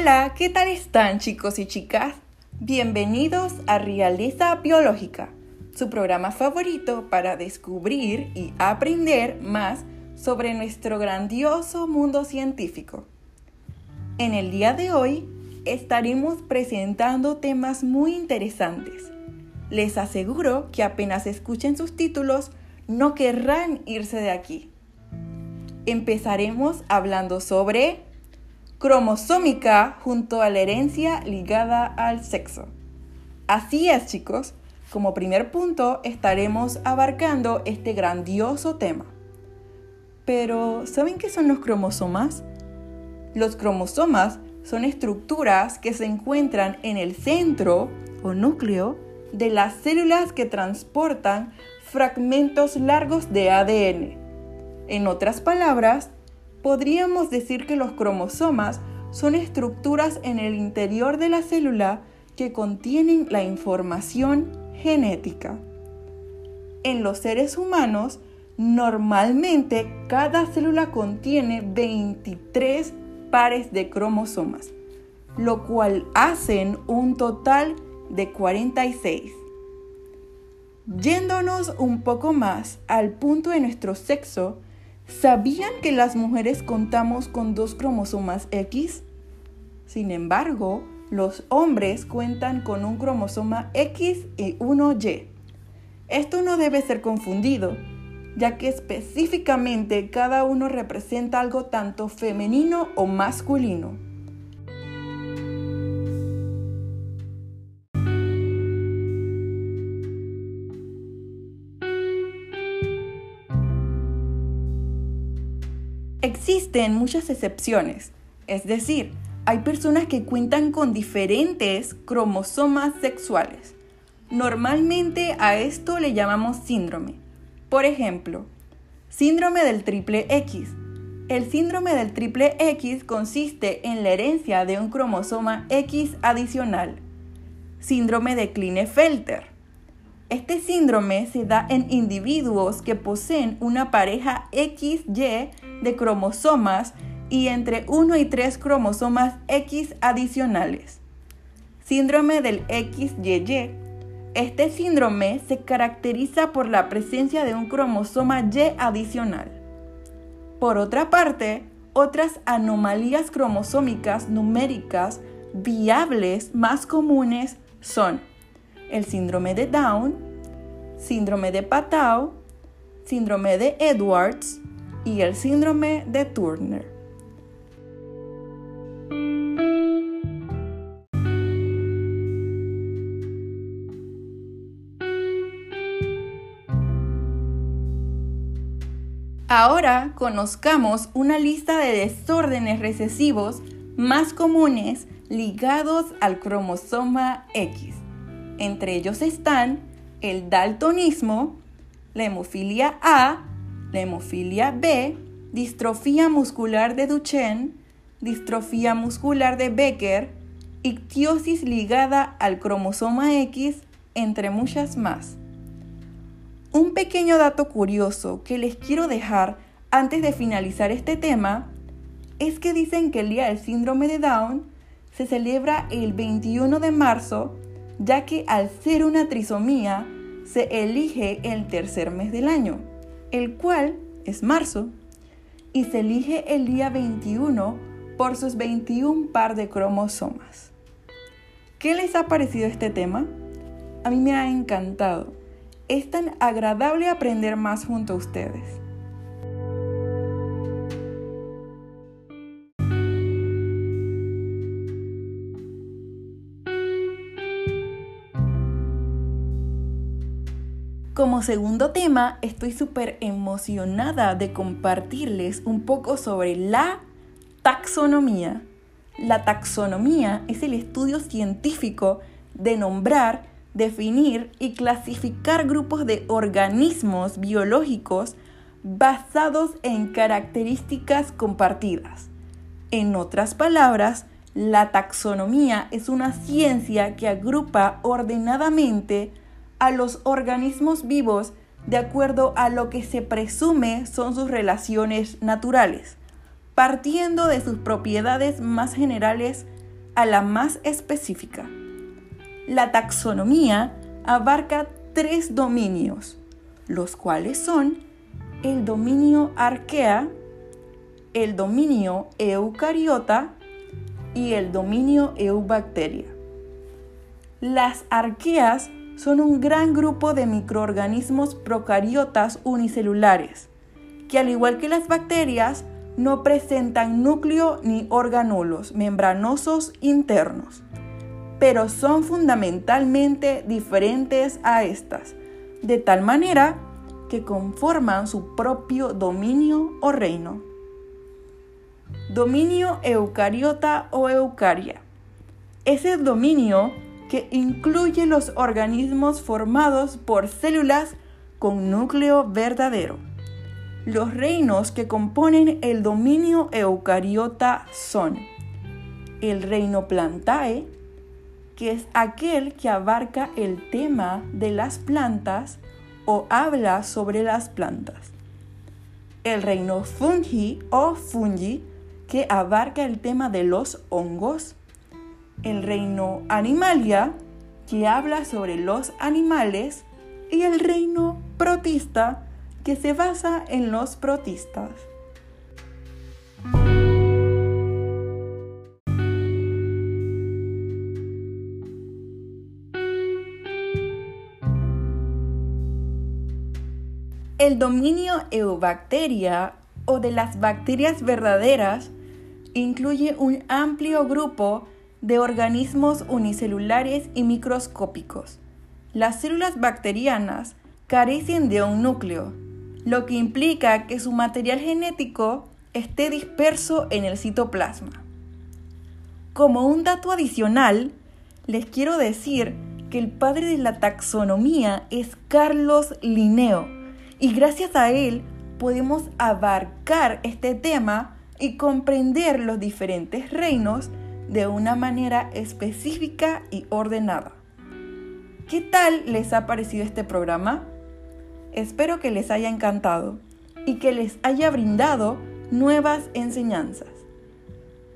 Hola, ¿qué tal están chicos y chicas? Bienvenidos a Realeza Biológica, su programa favorito para descubrir y aprender más sobre nuestro grandioso mundo científico. En el día de hoy estaremos presentando temas muy interesantes. Les aseguro que apenas escuchen sus títulos no querrán irse de aquí. Empezaremos hablando sobre cromosómica junto a la herencia ligada al sexo. Así es, chicos, como primer punto estaremos abarcando este grandioso tema. Pero, ¿saben qué son los cromosomas? Los cromosomas son estructuras que se encuentran en el centro o núcleo de las células que transportan fragmentos largos de ADN. En otras palabras, podríamos decir que los cromosomas son estructuras en el interior de la célula que contienen la información genética. En los seres humanos, normalmente cada célula contiene 23 pares de cromosomas, lo cual hacen un total de 46. Yéndonos un poco más al punto de nuestro sexo, ¿Sabían que las mujeres contamos con dos cromosomas X? Sin embargo, los hombres cuentan con un cromosoma X y uno Y. Esto no debe ser confundido, ya que específicamente cada uno representa algo tanto femenino o masculino. Existen muchas excepciones, es decir, hay personas que cuentan con diferentes cromosomas sexuales. Normalmente a esto le llamamos síndrome. Por ejemplo, síndrome del triple X. El síndrome del triple X consiste en la herencia de un cromosoma X adicional. Síndrome de Klinefelter. Este síndrome se da en individuos que poseen una pareja XY de cromosomas y entre 1 y 3 cromosomas X adicionales. Síndrome del XYY. Este síndrome se caracteriza por la presencia de un cromosoma Y adicional. Por otra parte, otras anomalías cromosómicas numéricas viables más comunes son el síndrome de Down, síndrome de Patau, síndrome de Edwards y el síndrome de Turner. Ahora conozcamos una lista de desórdenes recesivos más comunes ligados al cromosoma X. Entre ellos están el daltonismo, la hemofilia A, la hemofilia B, distrofía muscular de Duchenne, distrofía muscular de Becker, ictiosis ligada al cromosoma X, entre muchas más. Un pequeño dato curioso que les quiero dejar antes de finalizar este tema es que dicen que el día del síndrome de Down se celebra el 21 de marzo ya que al ser una trisomía se elige el tercer mes del año, el cual es marzo, y se elige el día 21 por sus 21 par de cromosomas. ¿Qué les ha parecido este tema? A mí me ha encantado. Es tan agradable aprender más junto a ustedes. Como segundo tema, estoy súper emocionada de compartirles un poco sobre la taxonomía. La taxonomía es el estudio científico de nombrar, definir y clasificar grupos de organismos biológicos basados en características compartidas. En otras palabras, la taxonomía es una ciencia que agrupa ordenadamente a los organismos vivos de acuerdo a lo que se presume son sus relaciones naturales, partiendo de sus propiedades más generales a la más específica. La taxonomía abarca tres dominios, los cuales son el dominio arquea, el dominio eucariota y el dominio eubacteria. Las arqueas son un gran grupo de microorganismos procariotas unicelulares, que al igual que las bacterias, no presentan núcleo ni organulos membranosos internos, pero son fundamentalmente diferentes a estas, de tal manera que conforman su propio dominio o reino. Dominio eucariota o eucaria. Es el dominio que incluye los organismos formados por células con núcleo verdadero. Los reinos que componen el dominio eucariota son el reino plantae, que es aquel que abarca el tema de las plantas o habla sobre las plantas. El reino fungi o fungi, que abarca el tema de los hongos. El reino animalia, que habla sobre los animales. Y el reino protista, que se basa en los protistas. El dominio eubacteria o de las bacterias verdaderas incluye un amplio grupo de organismos unicelulares y microscópicos. Las células bacterianas carecen de un núcleo, lo que implica que su material genético esté disperso en el citoplasma. Como un dato adicional, les quiero decir que el padre de la taxonomía es Carlos Linneo y gracias a él podemos abarcar este tema y comprender los diferentes reinos de una manera específica y ordenada. ¿Qué tal les ha parecido este programa? Espero que les haya encantado y que les haya brindado nuevas enseñanzas.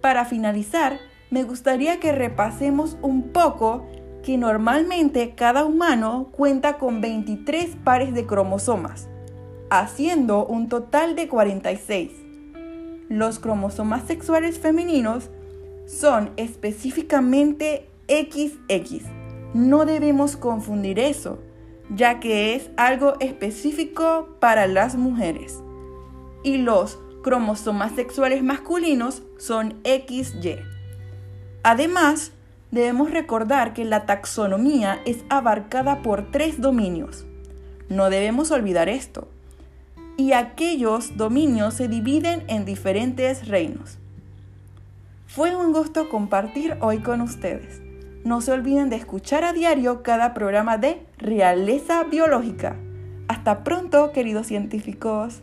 Para finalizar, me gustaría que repasemos un poco que normalmente cada humano cuenta con 23 pares de cromosomas, haciendo un total de 46. Los cromosomas sexuales femeninos son específicamente XX. No debemos confundir eso ya que es algo específico para las mujeres. Y los cromosomas sexuales masculinos son XY. Además, debemos recordar que la taxonomía es abarcada por tres dominios. No debemos olvidar esto. Y aquellos dominios se dividen en diferentes reinos. Fue un gusto compartir hoy con ustedes. No se olviden de escuchar a diario cada programa de Realeza Biológica. Hasta pronto, queridos científicos.